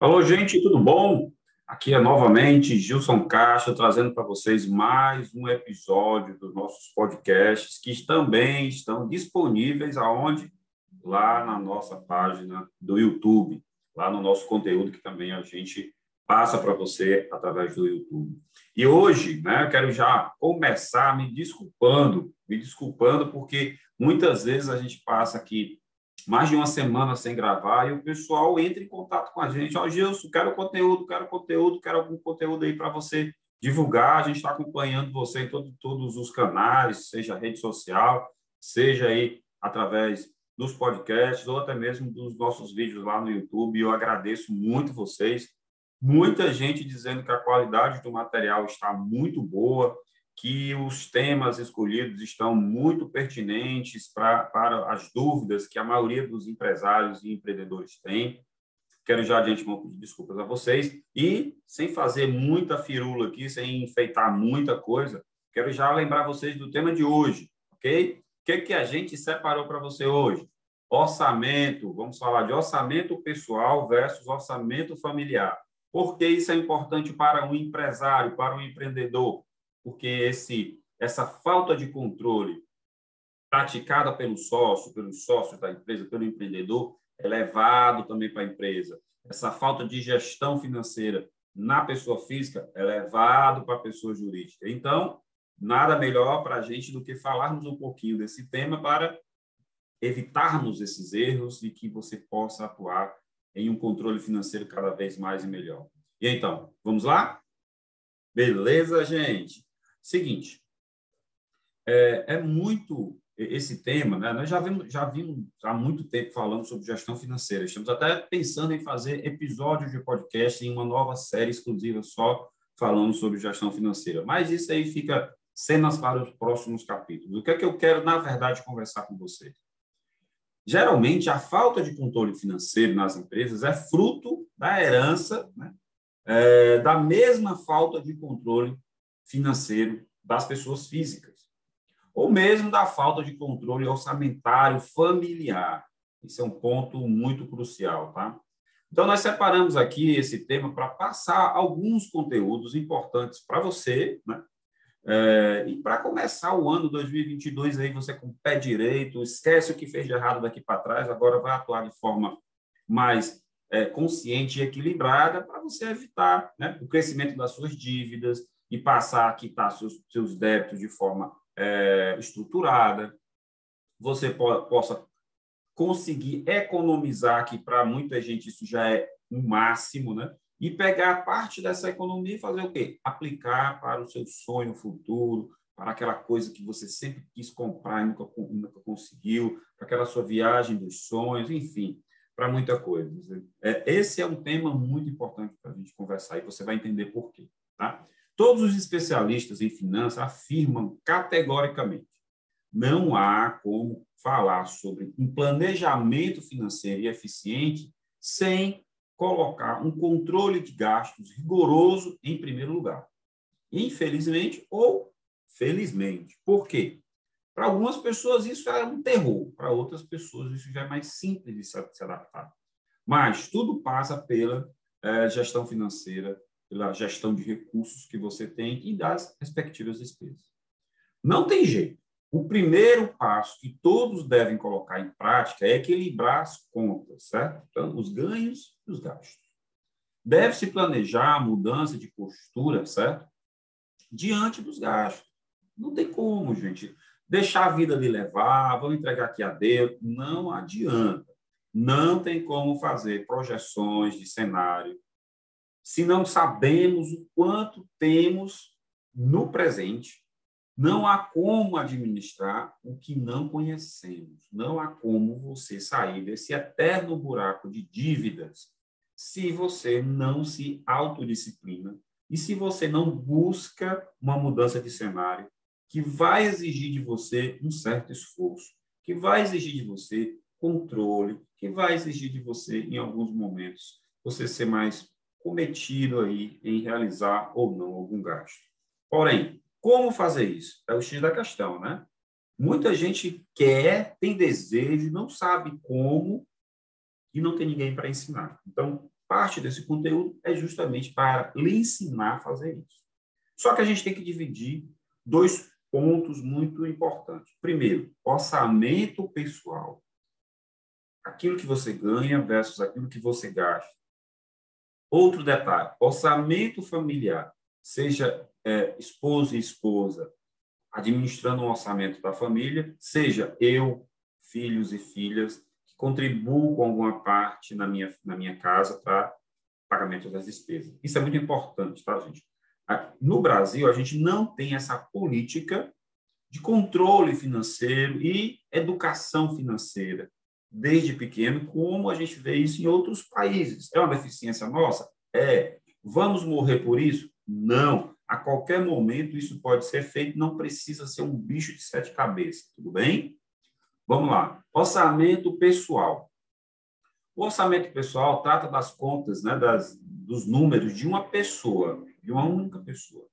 Alô, gente, tudo bom? Aqui é novamente Gilson Castro trazendo para vocês mais um episódio dos nossos podcasts que também estão disponíveis aonde? Lá na nossa página do YouTube, lá no nosso conteúdo que também a gente passa para você através do YouTube. E hoje, né, eu quero já começar me desculpando, me desculpando porque muitas vezes a gente passa aqui mais de uma semana sem gravar e o pessoal entra em contato com a gente. Ó, oh, Gilson, quero conteúdo, quero conteúdo, quero algum conteúdo aí para você divulgar. A gente está acompanhando você em todo, todos os canais, seja rede social, seja aí através dos podcasts ou até mesmo dos nossos vídeos lá no YouTube. Eu agradeço muito vocês. Muita gente dizendo que a qualidade do material está muito boa, que os temas escolhidos estão muito pertinentes pra, para as dúvidas que a maioria dos empresários e empreendedores têm. Quero já de antemão pedir desculpas a vocês e, sem fazer muita firula aqui, sem enfeitar muita coisa, quero já lembrar vocês do tema de hoje, ok? O que, que a gente separou para você hoje? Orçamento, vamos falar de orçamento pessoal versus orçamento familiar. Por que isso é importante para um empresário, para um empreendedor? Porque esse essa falta de controle praticada pelo sócio, pelos sócios da empresa, pelo empreendedor, é levado também para a empresa. Essa falta de gestão financeira na pessoa física é levado para a pessoa jurídica. Então, nada melhor para a gente do que falarmos um pouquinho desse tema para evitarmos esses erros e que você possa atuar em um controle financeiro cada vez mais e melhor. E então, vamos lá? Beleza, gente? Seguinte, é, é muito esse tema, né? Nós já vimos, já vimos há muito tempo falando sobre gestão financeira. Estamos até pensando em fazer episódios de podcast em uma nova série exclusiva só falando sobre gestão financeira. Mas isso aí fica cenas para os próximos capítulos. O que é que eu quero, na verdade, conversar com vocês? Geralmente, a falta de controle financeiro nas empresas é fruto da herança, né? é, da mesma falta de controle financeiro das pessoas físicas, ou mesmo da falta de controle orçamentário familiar. Isso é um ponto muito crucial, tá? Então, nós separamos aqui esse tema para passar alguns conteúdos importantes para você, né? É, e para começar o ano 2022 aí você com o pé direito, esquece o que fez de errado daqui para trás, agora vai atuar de forma mais é, consciente e equilibrada para você evitar né, o crescimento das suas dívidas, e passar a quitar seus, seus débitos de forma é, estruturada, você po possa conseguir economizar, que para muita gente isso já é o máximo, né? E pegar parte dessa economia e fazer o quê? Aplicar para o seu sonho futuro, para aquela coisa que você sempre quis comprar e nunca, nunca conseguiu, para aquela sua viagem dos sonhos, enfim, para muita coisa. É, esse é um tema muito importante para a gente conversar e você vai entender por quê. Tá? Todos os especialistas em finanças afirmam categoricamente: não há como falar sobre um planejamento financeiro eficiente sem colocar um controle de gastos rigoroso em primeiro lugar. Infelizmente ou felizmente. Por quê? Para algumas pessoas isso é um terror, para outras pessoas isso já é mais simples de se adaptar. Mas tudo passa pela é, gestão financeira pela gestão de recursos que você tem e das respectivas despesas. Não tem jeito. O primeiro passo que todos devem colocar em prática é equilibrar as contas, certo? Então, os ganhos e os gastos. Deve-se planejar a mudança de postura, certo? Diante dos gastos. Não tem como, gente. Deixar a vida lhe levar, vamos entregar aqui a Deus. Não adianta. Não tem como fazer projeções de cenário se não sabemos o quanto temos no presente, não há como administrar o que não conhecemos. Não há como você sair desse eterno buraco de dívidas se você não se autodisciplina e se você não busca uma mudança de cenário que vai exigir de você um certo esforço, que vai exigir de você controle, que vai exigir de você, em alguns momentos, você ser mais cometido aí em realizar ou não algum gasto. Porém, como fazer isso? É o X da questão, né? Muita gente quer, tem desejo, não sabe como e não tem ninguém para ensinar. Então, parte desse conteúdo é justamente para lhe ensinar a fazer isso. Só que a gente tem que dividir dois pontos muito importantes. Primeiro, orçamento pessoal. Aquilo que você ganha versus aquilo que você gasta. Outro detalhe, orçamento familiar, seja é, esposo e esposa administrando um orçamento da família, seja eu, filhos e filhas, que contribuo com alguma parte na minha, na minha casa para pagamento das despesas. Isso é muito importante, tá, gente? No Brasil, a gente não tem essa política de controle financeiro e educação financeira desde pequeno, como a gente vê isso em outros países. É uma deficiência nossa? É. Vamos morrer por isso? Não. A qualquer momento isso pode ser feito, não precisa ser um bicho de sete cabeças, tudo bem? Vamos lá. Orçamento pessoal. O orçamento pessoal trata das contas, né, das, dos números de uma pessoa, de uma única pessoa.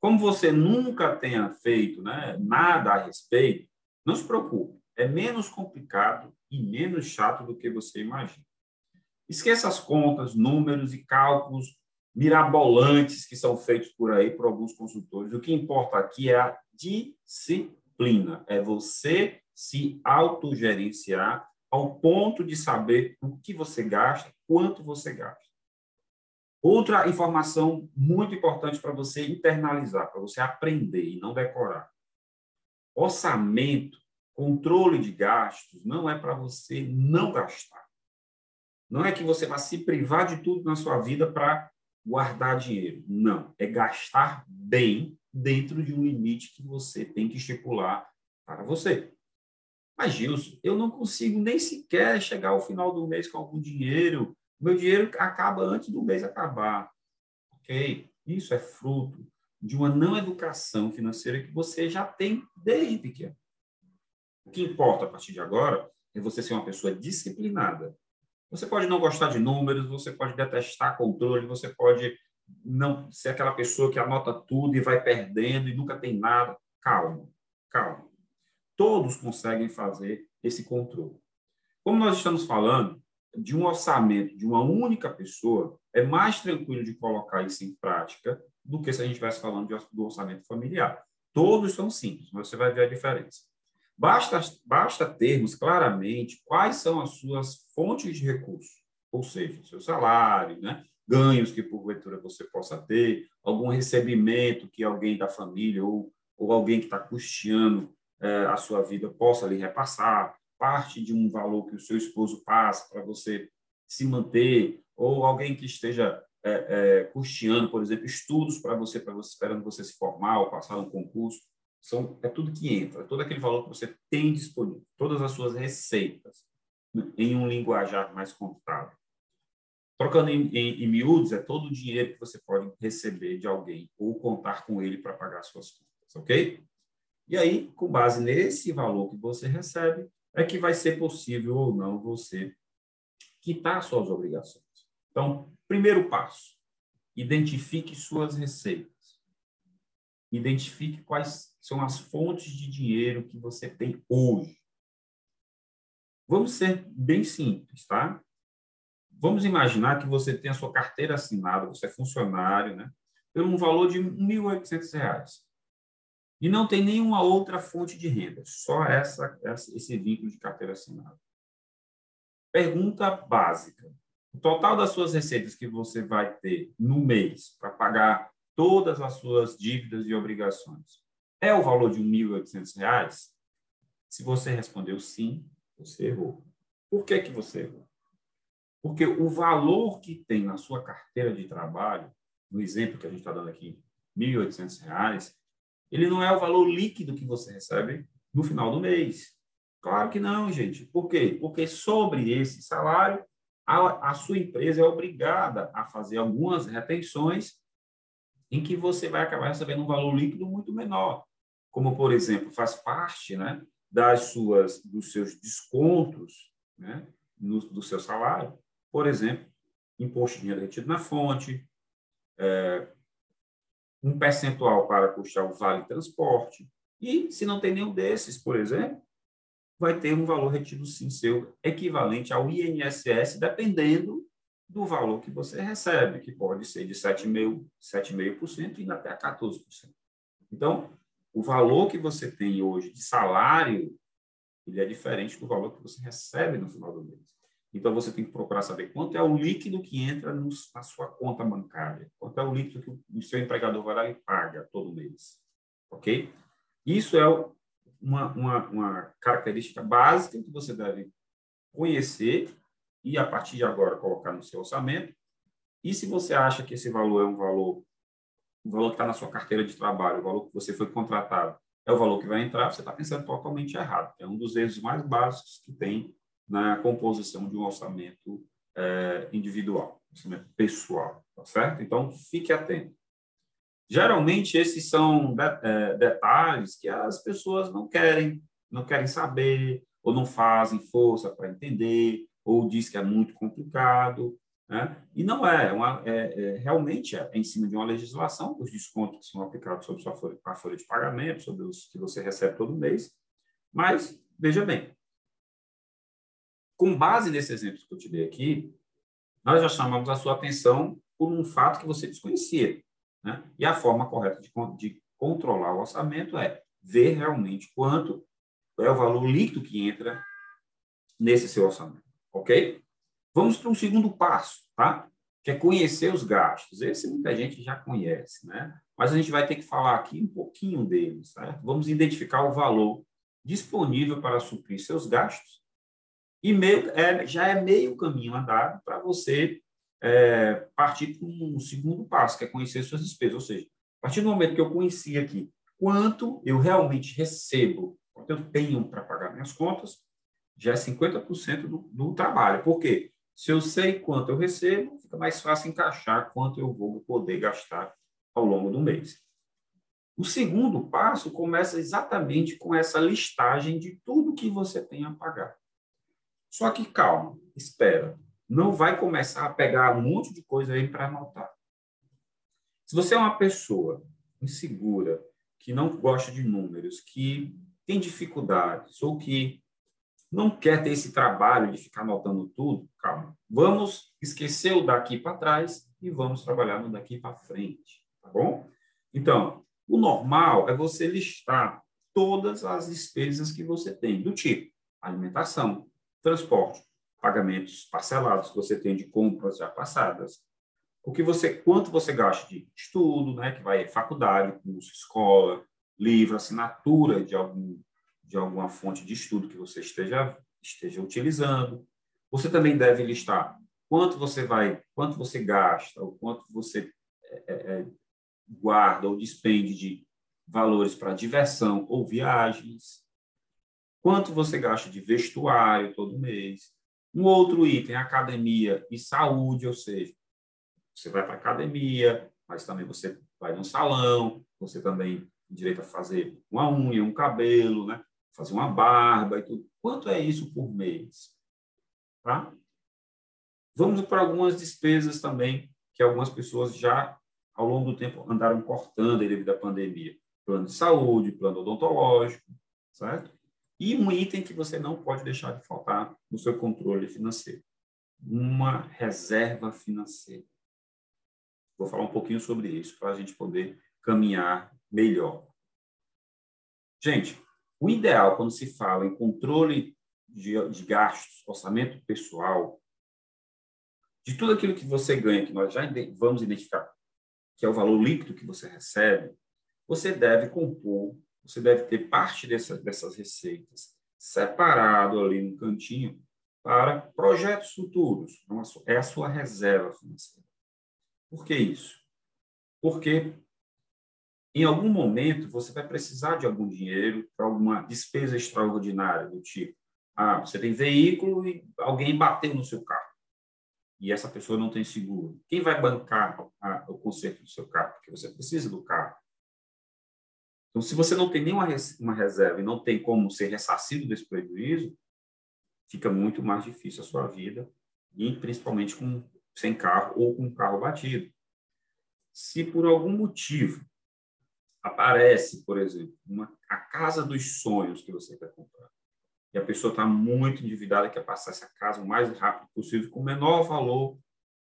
Como você nunca tenha feito né, nada a respeito, não se preocupe. É menos complicado e menos chato do que você imagina. Esqueça as contas, números e cálculos mirabolantes que são feitos por aí por alguns consultores. O que importa aqui é a disciplina, é você se autogerenciar ao ponto de saber o que você gasta, quanto você gasta. Outra informação muito importante para você internalizar, para você aprender e não decorar. Orçamento, controle de gastos, não é para você não gastar. Não é que você vai se privar de tudo na sua vida para guardar dinheiro. Não, é gastar bem dentro de um limite que você tem que estipular para você. Mas, Gilson, eu não consigo nem sequer chegar ao final do mês com algum dinheiro. Meu dinheiro acaba antes do mês acabar. Ok? Isso é fruto de uma não educação financeira que você já tem desde pequeno. O que importa a partir de agora é você ser uma pessoa disciplinada, você pode não gostar de números, você pode detestar controle, você pode não ser aquela pessoa que anota tudo e vai perdendo e nunca tem nada. Calma, calma. Todos conseguem fazer esse controle. Como nós estamos falando de um orçamento de uma única pessoa, é mais tranquilo de colocar isso em prática do que se a gente estivesse falando do orçamento familiar. Todos são simples, mas você vai ver a diferença. Basta, basta termos claramente quais são as suas fontes de recursos, ou seja, seu salário, né? ganhos que porventura você possa ter, algum recebimento que alguém da família ou, ou alguém que está custeando é, a sua vida possa lhe repassar, parte de um valor que o seu esposo passa para você se manter, ou alguém que esteja é, custeando, por exemplo, estudos para você, para você esperando você se formar ou passar um concurso. São, é tudo que entra, todo aquele valor que você tem disponível, todas as suas receitas, em um linguajar mais contábil. Trocando em, em, em miúdos, é todo o dinheiro que você pode receber de alguém ou contar com ele para pagar suas contas, ok? E aí, com base nesse valor que você recebe, é que vai ser possível ou não você quitar suas obrigações. Então, primeiro passo, identifique suas receitas. Identifique quais são as fontes de dinheiro que você tem hoje. Vamos ser bem simples, tá? Vamos imaginar que você tem a sua carteira assinada, você é funcionário, né? Por um valor de R$ 1.800. E não tem nenhuma outra fonte de renda, só essa, essa, esse vínculo de carteira assinada. Pergunta básica. O total das suas receitas que você vai ter no mês para pagar todas as suas dívidas e obrigações é o valor de R$ 1.800? Se você respondeu sim, você errou. Por que, que você errou? Porque o valor que tem na sua carteira de trabalho, no exemplo que a gente está dando aqui, R$ 1.800, ele não é o valor líquido que você recebe no final do mês. Claro que não, gente. Por quê? Porque sobre esse salário, a, a sua empresa é obrigada a fazer algumas retenções em que você vai acabar recebendo um valor líquido muito menor, como por exemplo faz parte, né, das suas dos seus descontos, né, no, do seu salário, por exemplo, imposto de dinheiro retido na fonte, é, um percentual para custar o vale transporte. E se não tem nenhum desses, por exemplo, vai ter um valor retido sim seu equivalente ao INSS, dependendo do valor que você recebe, que pode ser de 7,5% e até 14%. Então, o valor que você tem hoje de salário, ele é diferente do valor que você recebe no final do mês. Então, você tem que procurar saber quanto é o líquido que entra no, na sua conta bancária, quanto é o líquido que o seu empregador vai lá e paga todo mês. Ok? Isso é uma, uma, uma característica básica que você deve conhecer e, a partir de agora, colocar no seu orçamento. E se você acha que esse valor é um valor, o valor que está na sua carteira de trabalho, o valor que você foi contratado, é o valor que vai entrar, você está pensando totalmente errado. É um dos erros mais básicos que tem na composição de um orçamento é, individual, orçamento pessoal, tá certo? Então, fique atento. Geralmente, esses são é, detalhes que as pessoas não querem, não querem saber, ou não fazem força para entender, ou diz que é muito complicado, né? E não é, é, uma, é, é realmente é, em cima de uma legislação, os descontos são aplicados sobre sua folha, a folha de pagamento, sobre os que você recebe todo mês. Mas, veja bem, com base nesses exemplos que eu te dei aqui, nós já chamamos a sua atenção por um fato que você desconhecia. Né? E a forma correta de, de controlar o orçamento é ver realmente quanto é o valor líquido que entra nesse seu orçamento. Ok? Vamos para um segundo passo, tá? Que é conhecer os gastos. Esse muita gente já conhece, né? Mas a gente vai ter que falar aqui um pouquinho deles, certo? Vamos identificar o valor disponível para suprir seus gastos e meio, é, já é meio caminho andado para você é, partir para um segundo passo, que é conhecer suas despesas. Ou seja, a partir do momento que eu conheci aqui quanto eu realmente recebo, quanto eu tenho para pagar minhas contas, já é 50% do, do trabalho. Por quê? Se eu sei quanto eu recebo, fica mais fácil encaixar quanto eu vou poder gastar ao longo do mês. O segundo passo começa exatamente com essa listagem de tudo que você tem a pagar. Só que calma, espera. Não vai começar a pegar um monte de coisa aí para anotar. Se você é uma pessoa insegura, que não gosta de números, que tem dificuldades ou que não quer ter esse trabalho de ficar anotando tudo, calma. Vamos esquecer o daqui para trás e vamos trabalhar no daqui para frente, tá bom? Então, o normal é você listar todas as despesas que você tem, do tipo alimentação, transporte, pagamentos parcelados que você tem de compras já passadas, o que você, quanto você gasta de estudo, né, que vai faculdade, curso, escola, livro, assinatura de algum de alguma fonte de estudo que você esteja, esteja utilizando. Você também deve listar quanto você vai, quanto você gasta, ou quanto você é, é, é guarda ou despende de valores para diversão ou viagens, quanto você gasta de vestuário todo mês. Um outro item, academia e saúde, ou seja, você vai para academia, mas também você vai no salão, você também tem direito a fazer uma unha, um cabelo, né? Fazer uma barba e tudo. Quanto é isso por mês? Tá? Vamos para algumas despesas também que algumas pessoas já, ao longo do tempo, andaram cortando devido à pandemia. Plano de saúde, plano odontológico, certo? E um item que você não pode deixar de faltar no seu controle financeiro. Uma reserva financeira. Vou falar um pouquinho sobre isso para a gente poder caminhar melhor. Gente, o ideal, quando se fala em controle de, de gastos, orçamento pessoal, de tudo aquilo que você ganha, que nós já vamos identificar, que é o valor líquido que você recebe, você deve compor, você deve ter parte dessa, dessas receitas separado ali no cantinho para projetos futuros. É a sua reserva financeira. Por que isso? Porque em algum momento você vai precisar de algum dinheiro para alguma despesa extraordinária do tipo, ah, você tem veículo e alguém bateu no seu carro e essa pessoa não tem seguro. Quem vai bancar a, o conserto do seu carro? Porque você precisa do carro. Então, se você não tem nenhuma uma reserva e não tem como ser ressarcido desse prejuízo, fica muito mais difícil a sua vida, e principalmente com sem carro ou com carro batido. Se por algum motivo aparece, por exemplo, uma, a casa dos sonhos que você quer comprar. E a pessoa está muito endividada, quer passar essa casa o mais rápido possível, com o menor valor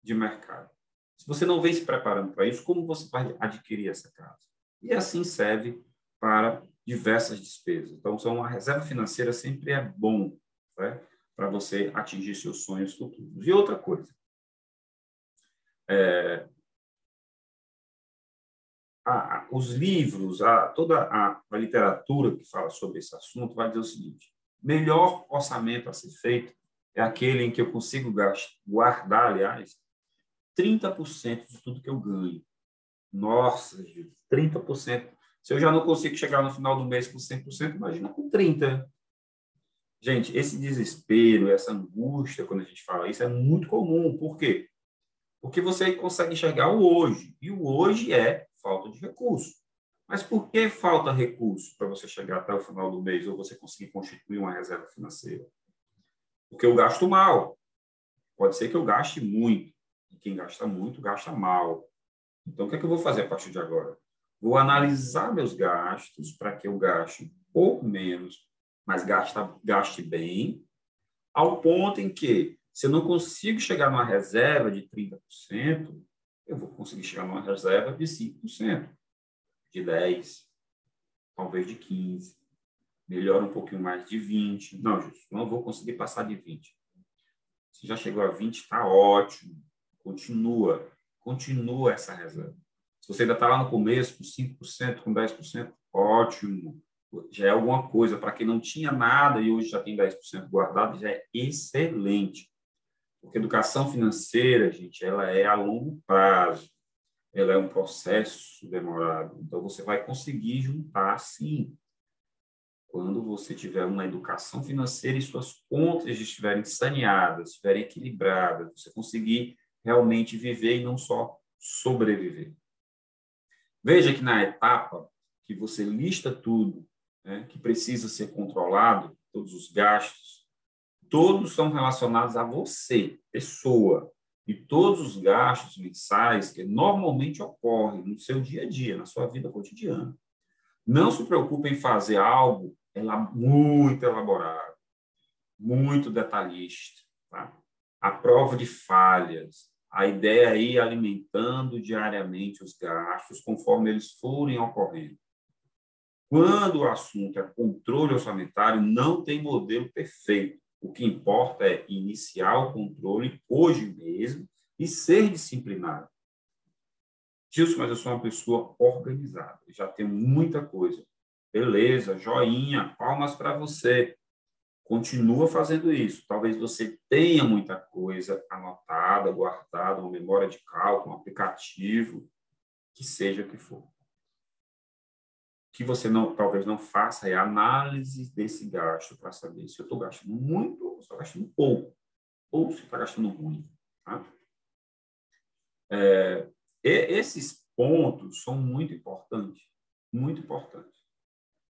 de mercado. Se você não vem se preparando para isso, como você vai adquirir essa casa? E assim serve para diversas despesas. Então, são uma reserva financeira sempre é bom né, para você atingir seus sonhos futuros. E outra coisa, é, a, os livros, a, toda a, a literatura que fala sobre esse assunto vai dizer o seguinte: melhor orçamento a ser feito é aquele em que eu consigo guardar, aliás, 30% de tudo que eu ganho. Nossa, gente, 30%. Se eu já não consigo chegar no final do mês com 100%, imagina com 30%. Gente, esse desespero, essa angústia, quando a gente fala isso, é muito comum. Por quê? Porque você consegue enxergar o hoje. E o hoje é falta de recurso. Mas por que falta recurso para você chegar até o final do mês ou você conseguir constituir uma reserva financeira? Porque eu gasto mal. Pode ser que eu gaste muito. E quem gasta muito, gasta mal. Então, o que, é que eu vou fazer a partir de agora? Vou analisar meus gastos para que eu gaste um pouco menos, mas gaste, bem, ao ponto em que, se eu não consigo chegar numa reserva de 30%, eu vou conseguir chegar numa reserva de 5%, de 10%, talvez de 15%, melhora um pouquinho mais de 20%. Não, Justo, não vou conseguir passar de 20%. Se já chegou a 20%, está ótimo. Continua, continua essa reserva. Se você ainda está lá no começo, com 5%, com 10%, ótimo. Já é alguma coisa. Para quem não tinha nada e hoje já tem 10% guardado, já é excelente. Porque educação financeira, gente, ela é a longo prazo. Ela é um processo demorado. Então, você vai conseguir juntar, sim. Quando você tiver uma educação financeira e suas contas estiverem saneadas, estiverem equilibradas, você conseguir realmente viver e não só sobreviver. Veja que na etapa que você lista tudo né, que precisa ser controlado, todos os gastos, todos são relacionados a você, pessoa, e todos os gastos mensais que normalmente ocorrem no seu dia a dia, na sua vida cotidiana. Não se preocupe em fazer algo muito elaborado, muito detalhista. Tá? A prova de falhas, a ideia é ir alimentando diariamente os gastos conforme eles forem ocorrendo. Quando o assunto é controle orçamentário, não tem modelo perfeito. O que importa é iniciar o controle hoje mesmo e ser disciplinado. Gilson, mas eu sou uma pessoa organizada, já tenho muita coisa. Beleza, joinha, palmas para você. Continua fazendo isso. Talvez você tenha muita coisa anotada, guardada, uma memória de cálculo, um aplicativo, que seja o que for que você não, talvez não faça é a análise desse gasto para saber se eu estou gastando muito ou estou gastando pouco, ou se está gastando muito. Tá? É, esses pontos são muito importantes, muito importantes.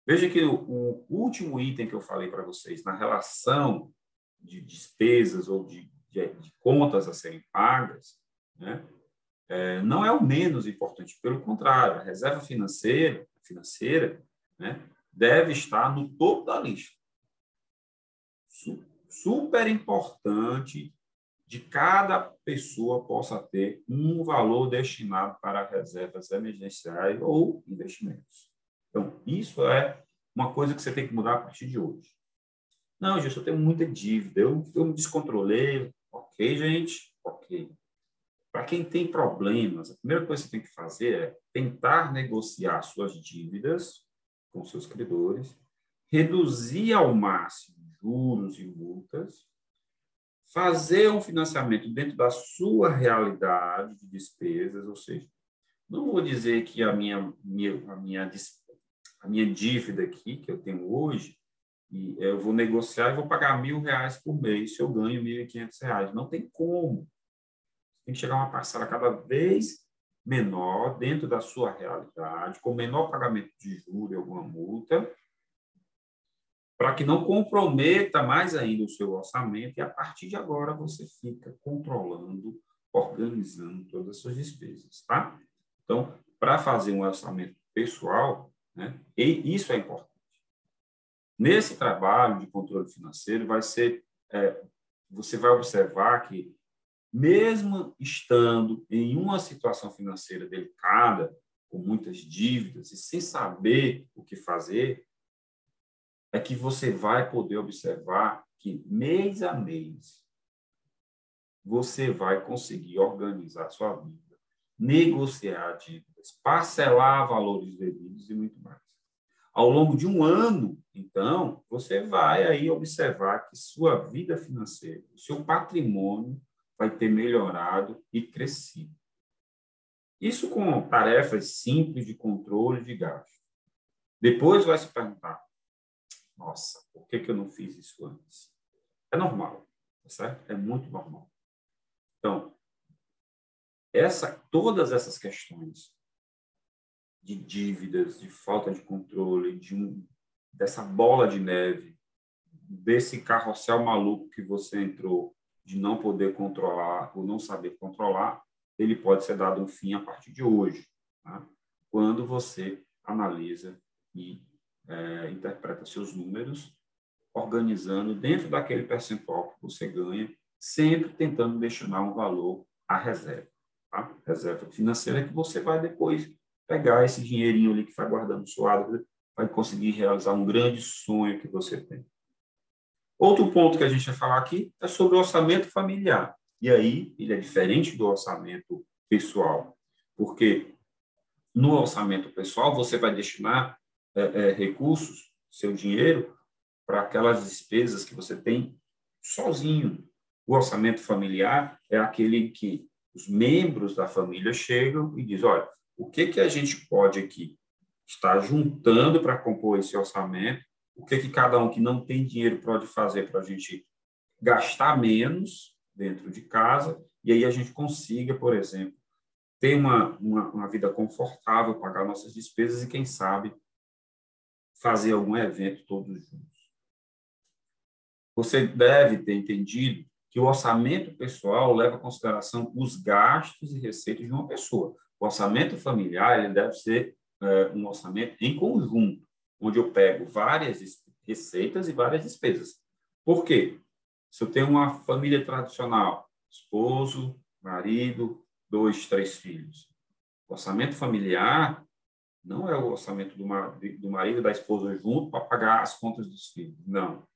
Veja que o, o último item que eu falei para vocês, na relação de despesas ou de, de, de contas a serem pagas, né, é, não é o menos importante, pelo contrário, a reserva financeira financeira, né, deve estar no topo da lista. Super importante de cada pessoa possa ter um valor destinado para reservas emergenciais ou investimentos. Então, isso é uma coisa que você tem que mudar a partir de hoje. Não, Gilson, eu tenho muita dívida, eu, eu me descontrolei. Ok, gente, ok. Para quem tem problemas, a primeira coisa que você tem que fazer é tentar negociar suas dívidas com seus credores, reduzir ao máximo juros e multas, fazer um financiamento dentro da sua realidade de despesas, ou seja, não vou dizer que a minha, minha, a minha, a minha dívida aqui, que eu tenho hoje, eu vou negociar e vou pagar mil reais por mês se eu ganho mil e quinhentos reais. Não tem como tem que chegar uma parcela cada vez menor dentro da sua realidade, com menor pagamento de juros e alguma multa, para que não comprometa mais ainda o seu orçamento e a partir de agora você fica controlando, organizando todas as suas despesas, tá? Então, para fazer um orçamento pessoal, né, e isso é importante. Nesse trabalho de controle financeiro, vai ser, é, você vai observar que mesmo estando em uma situação financeira delicada, com muitas dívidas e sem saber o que fazer, é que você vai poder observar que mês a mês você vai conseguir organizar sua vida, negociar dívidas, parcelar valores devidos e muito mais. Ao longo de um ano, então, você vai aí observar que sua vida financeira, o seu patrimônio vai ter melhorado e crescido. Isso com tarefas simples de controle de gasto. Depois vai se perguntar: nossa, por que, que eu não fiz isso antes? É normal, tá certo? É muito normal. Então, essa, todas essas questões de dívidas, de falta de controle, de um, dessa bola de neve, desse carrossel maluco que você entrou, de não poder controlar ou não saber controlar, ele pode ser dado um fim a partir de hoje, tá? quando você analisa e é, interpreta seus números, organizando dentro daquele percentual que você ganha, sempre tentando destinar um valor à reserva. Tá? Reserva financeira que você vai depois pegar esse dinheirinho ali que vai guardando suado, vai conseguir realizar um grande sonho que você tem. Outro ponto que a gente vai falar aqui é sobre o orçamento familiar. E aí, ele é diferente do orçamento pessoal, porque no orçamento pessoal você vai destinar é, é, recursos, seu dinheiro, para aquelas despesas que você tem sozinho. O orçamento familiar é aquele que os membros da família chegam e dizem: olha, o que, que a gente pode aqui estar juntando para compor esse orçamento? O que, que cada um que não tem dinheiro pode fazer para a gente gastar menos dentro de casa e aí a gente consiga, por exemplo, ter uma, uma, uma vida confortável, pagar nossas despesas e, quem sabe, fazer algum evento todos juntos. Você deve ter entendido que o orçamento pessoal leva em consideração os gastos e receitas de uma pessoa. O orçamento familiar ele deve ser é, um orçamento em conjunto, onde eu pego várias receitas e várias despesas. Por quê? Se eu tenho uma família tradicional, esposo, marido, dois, três filhos, o orçamento familiar não é o orçamento do, do marido e da esposa junto para pagar as contas dos filhos. Não.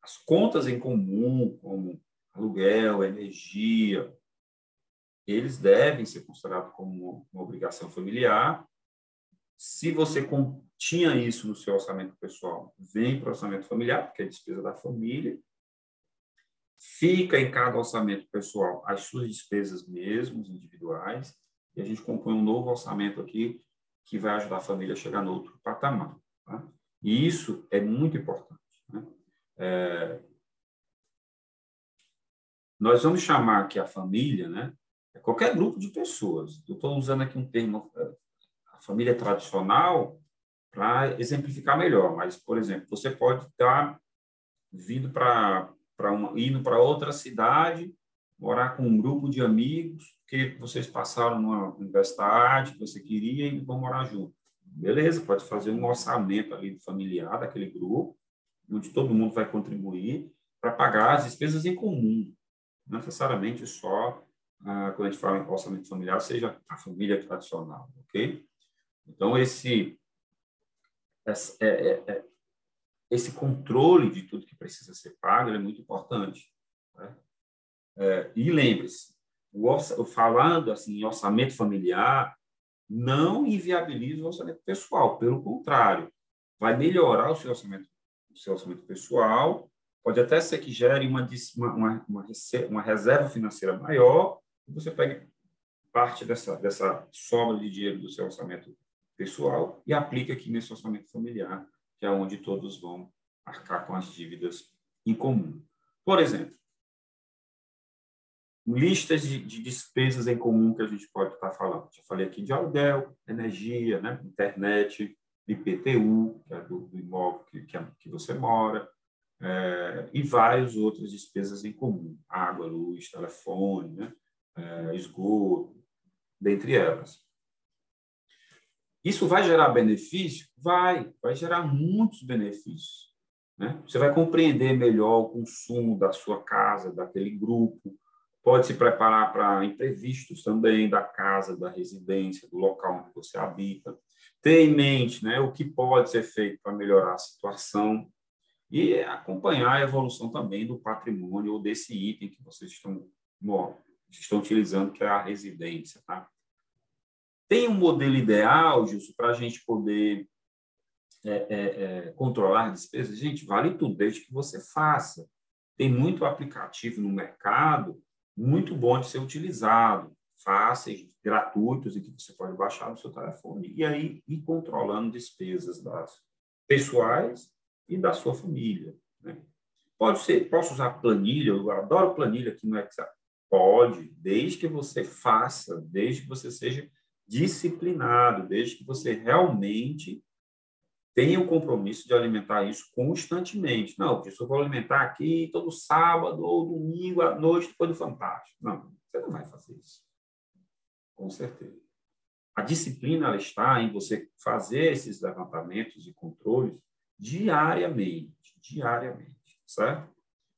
As contas em comum, como aluguel, energia, eles devem ser considerados como uma obrigação familiar. Se você tinha isso no seu orçamento pessoal, vem para o orçamento familiar, porque é despesa da família. Fica em cada orçamento pessoal as suas despesas mesmo, individuais, e a gente compõe um novo orçamento aqui que vai ajudar a família a chegar no outro patamar. Tá? E isso é muito importante. Né? É... Nós vamos chamar aqui a família, né? É qualquer grupo de pessoas. Eu estou usando aqui um termo, é, a família tradicional, para exemplificar melhor. Mas, por exemplo, você pode estar vindo para indo para outra cidade morar com um grupo de amigos que vocês passaram numa universidade que você queria e vão morar junto. Beleza, pode fazer um orçamento ali familiar daquele grupo, onde todo mundo vai contribuir para pagar as despesas em comum, não necessariamente só ah, quando a gente fala em orçamento familiar, seja a família tradicional, ok? Então, esse, esse, é, é, é, esse controle de tudo que precisa ser pago é muito importante. Né? É, e lembre-se, falando assim, em orçamento familiar, não inviabiliza o orçamento pessoal, pelo contrário, vai melhorar o seu orçamento, o seu orçamento pessoal, pode até ser que gere uma, uma, uma, uma reserva financeira maior, e você pegue parte dessa, dessa sobra de dinheiro do seu orçamento pessoal e aplica aqui nesse orçamento familiar, que é onde todos vão arcar com as dívidas em comum. Por exemplo, listas de, de, despesas em comum que a gente pode estar falando. Já falei aqui de aluguel, energia, né? internet, IPTU, que é do, do imóvel que, que, é, que, você mora, é, e várias outras despesas em comum, água, luz, telefone, né? é, esgoto, dentre elas. Isso vai gerar benefício? Vai, vai gerar muitos benefícios. Né? Você vai compreender melhor o consumo da sua casa, daquele grupo, pode se preparar para imprevistos também da casa, da residência, do local onde você habita. Ter em mente né, o que pode ser feito para melhorar a situação e acompanhar a evolução também do patrimônio ou desse item que vocês estão, bom, estão utilizando, que é a residência. Tá? Tem um modelo ideal, Gilson, para a gente poder é, é, é, controlar despesas? Gente, vale tudo, desde que você faça. Tem muito aplicativo no mercado muito bom de ser utilizado, fáceis, gratuitos, e que você pode baixar no seu telefone e aí ir controlando despesas das pessoais e da sua família. Né? Pode ser, posso usar planilha, eu adoro planilha aqui no Excel. Pode, desde que você faça, desde que você seja disciplinado, desde que você realmente tenha o compromisso de alimentar isso constantemente. Não, porque eu vou alimentar aqui todo sábado ou domingo à noite depois do Fantástico. Não, você não vai fazer isso. Com certeza. A disciplina ela está em você fazer esses levantamentos e controles diariamente, diariamente, certo?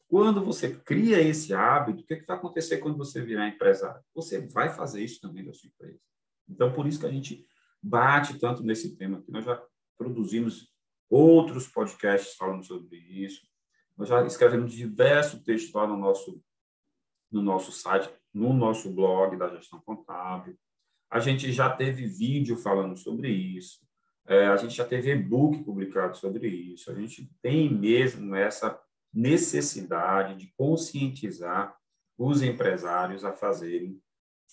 Quando você cria esse hábito, o que, é que vai acontecer quando você virar empresário? Você vai fazer isso também da sua empresa. Então, por isso que a gente bate tanto nesse tema que nós já produzimos outros podcasts falando sobre isso. Nós já escrevemos diversos textos lá no nosso, no nosso site, no nosso blog da gestão contábil. A gente já teve vídeo falando sobre isso. É, a gente já teve e-book publicado sobre isso. A gente tem mesmo essa necessidade de conscientizar os empresários a fazerem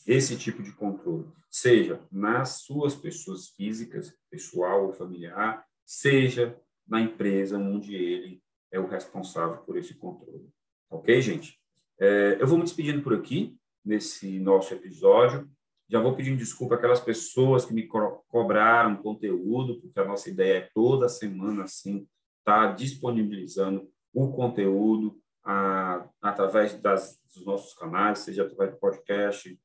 esse tipo de controle, seja nas suas pessoas físicas, pessoal ou familiar, seja na empresa onde ele é o responsável por esse controle. Ok, gente? É, eu vou me despedindo por aqui, nesse nosso episódio. Já vou pedindo desculpa àquelas pessoas que me co cobraram conteúdo, porque a nossa ideia é toda semana, assim, estar tá disponibilizando o conteúdo a, através das, dos nossos canais, seja através do podcast,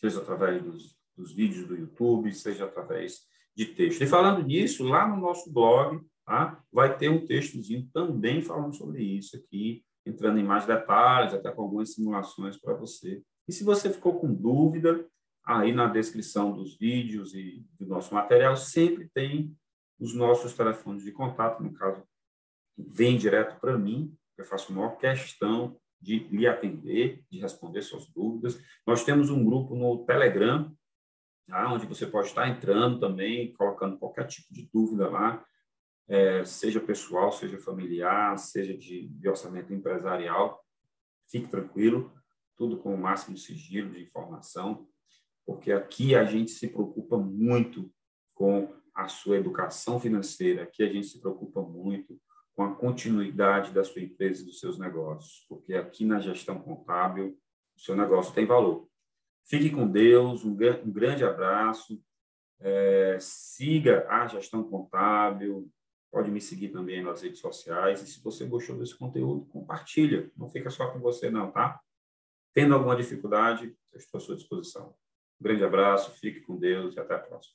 seja através dos, dos vídeos do YouTube, seja através de texto. E falando nisso, lá no nosso blog, tá, vai ter um textozinho também falando sobre isso aqui, entrando em mais detalhes, até com algumas simulações para você. E se você ficou com dúvida, aí na descrição dos vídeos e do nosso material sempre tem os nossos telefones de contato, no caso, vem direto para mim, eu faço maior questão de lhe atender, de responder suas dúvidas. Nós temos um grupo no Telegram, tá? onde você pode estar entrando também, colocando qualquer tipo de dúvida lá, é, seja pessoal, seja familiar, seja de, de orçamento empresarial. Fique tranquilo, tudo com o máximo sigilo de informação, porque aqui a gente se preocupa muito com a sua educação financeira, aqui a gente se preocupa muito com a continuidade da sua empresa e dos seus negócios, porque aqui na gestão contábil o seu negócio tem valor. Fique com Deus, um, um grande abraço, é, siga a gestão contábil, pode me seguir também nas redes sociais, e se você gostou desse conteúdo, compartilha, não fica só com você não, tá? Tendo alguma dificuldade, eu estou à sua disposição. Um grande abraço, fique com Deus e até a próxima.